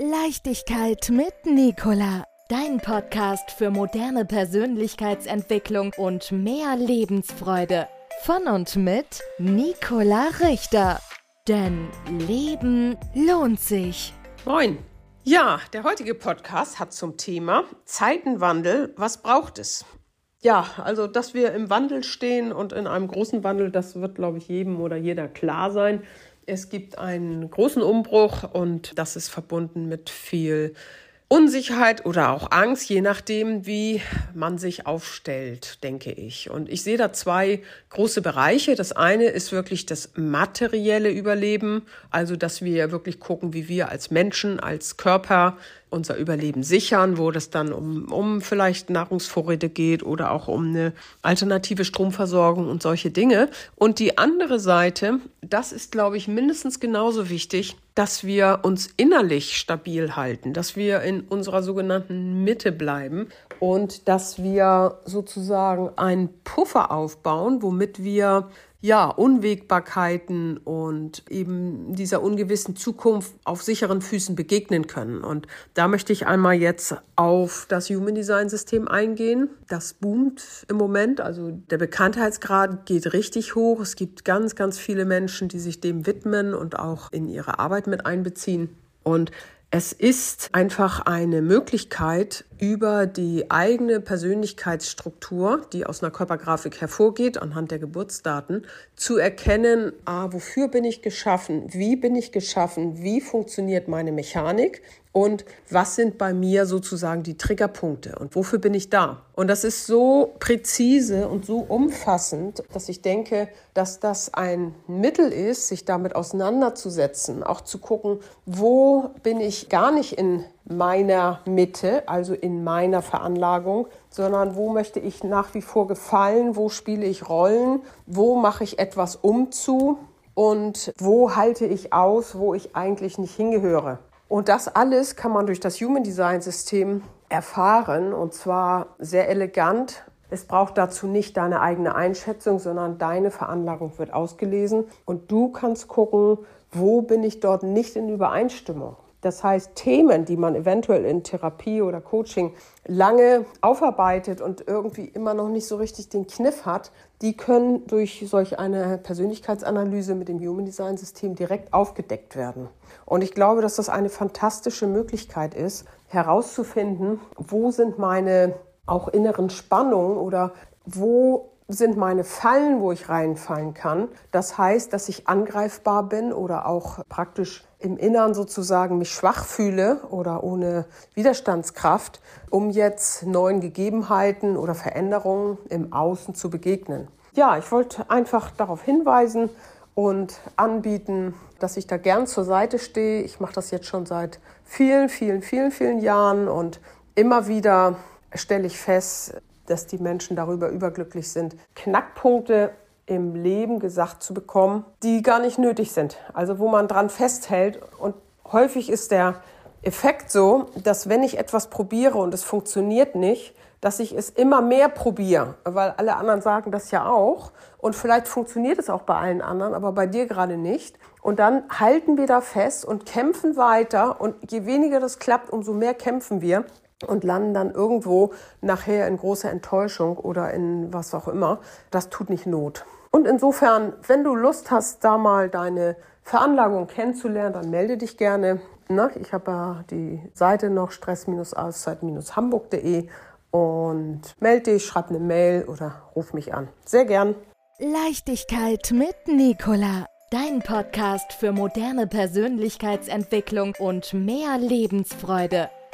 Leichtigkeit mit Nicola. Dein Podcast für moderne Persönlichkeitsentwicklung und mehr Lebensfreude. Von und mit Nicola Richter. Denn Leben lohnt sich. Moin. Ja, der heutige Podcast hat zum Thema Zeitenwandel. Was braucht es? Ja, also, dass wir im Wandel stehen und in einem großen Wandel, das wird, glaube ich, jedem oder jeder klar sein. Es gibt einen großen Umbruch und das ist verbunden mit viel Unsicherheit oder auch Angst, je nachdem, wie man sich aufstellt, denke ich. Und ich sehe da zwei große Bereiche. Das eine ist wirklich das materielle Überleben, also dass wir wirklich gucken, wie wir als Menschen, als Körper unser Überleben sichern, wo das dann um, um vielleicht Nahrungsvorräte geht oder auch um eine alternative Stromversorgung und solche Dinge. Und die andere Seite, das ist, glaube ich, mindestens genauso wichtig, dass wir uns innerlich stabil halten, dass wir in unserer sogenannten Mitte bleiben und dass wir sozusagen einen Puffer aufbauen, womit wir ja, Unwägbarkeiten und eben dieser ungewissen Zukunft auf sicheren Füßen begegnen können. Und da möchte ich einmal jetzt auf das Human Design System eingehen. Das boomt im Moment, also der Bekanntheitsgrad geht richtig hoch. Es gibt ganz, ganz viele Menschen, die sich dem widmen und auch in ihre Arbeit mit einbeziehen. Und es ist einfach eine Möglichkeit, über die eigene Persönlichkeitsstruktur, die aus einer Körpergrafik hervorgeht, anhand der Geburtsdaten, zu erkennen, ah, wofür bin ich geschaffen, wie bin ich geschaffen, wie funktioniert meine Mechanik und was sind bei mir sozusagen die Triggerpunkte und wofür bin ich da. Und das ist so präzise und so umfassend, dass ich denke, dass das ein Mittel ist, sich damit auseinanderzusetzen, auch zu gucken, wo bin ich gar nicht in meiner Mitte, also in meiner Veranlagung, sondern wo möchte ich nach wie vor gefallen, wo spiele ich Rollen, wo mache ich etwas umzu und wo halte ich aus, wo ich eigentlich nicht hingehöre. Und das alles kann man durch das Human Design System erfahren und zwar sehr elegant. Es braucht dazu nicht deine eigene Einschätzung, sondern deine Veranlagung wird ausgelesen und du kannst gucken, wo bin ich dort nicht in Übereinstimmung. Das heißt, Themen, die man eventuell in Therapie oder Coaching lange aufarbeitet und irgendwie immer noch nicht so richtig den Kniff hat, die können durch solch eine Persönlichkeitsanalyse mit dem Human Design System direkt aufgedeckt werden. Und ich glaube, dass das eine fantastische Möglichkeit ist, herauszufinden, wo sind meine auch inneren Spannungen oder wo sind meine Fallen, wo ich reinfallen kann. Das heißt, dass ich angreifbar bin oder auch praktisch im Innern sozusagen mich schwach fühle oder ohne Widerstandskraft, um jetzt neuen Gegebenheiten oder Veränderungen im Außen zu begegnen. Ja, ich wollte einfach darauf hinweisen und anbieten, dass ich da gern zur Seite stehe. Ich mache das jetzt schon seit vielen, vielen, vielen, vielen Jahren und immer wieder stelle ich fest, dass die Menschen darüber überglücklich sind, Knackpunkte im Leben gesagt zu bekommen, die gar nicht nötig sind. Also wo man dran festhält. Und häufig ist der Effekt so, dass wenn ich etwas probiere und es funktioniert nicht, dass ich es immer mehr probiere, weil alle anderen sagen das ja auch. Und vielleicht funktioniert es auch bei allen anderen, aber bei dir gerade nicht. Und dann halten wir da fest und kämpfen weiter. Und je weniger das klappt, umso mehr kämpfen wir und landen dann irgendwo nachher in großer Enttäuschung oder in was auch immer. Das tut nicht Not. Und insofern, wenn du Lust hast, da mal deine Veranlagung kennenzulernen, dann melde dich gerne. Na, ich habe ja die Seite noch stress-auszeit-hamburg.de und melde dich, schreib eine Mail oder ruf mich an. Sehr gern. Leichtigkeit mit Nicola. Dein Podcast für moderne Persönlichkeitsentwicklung und mehr Lebensfreude.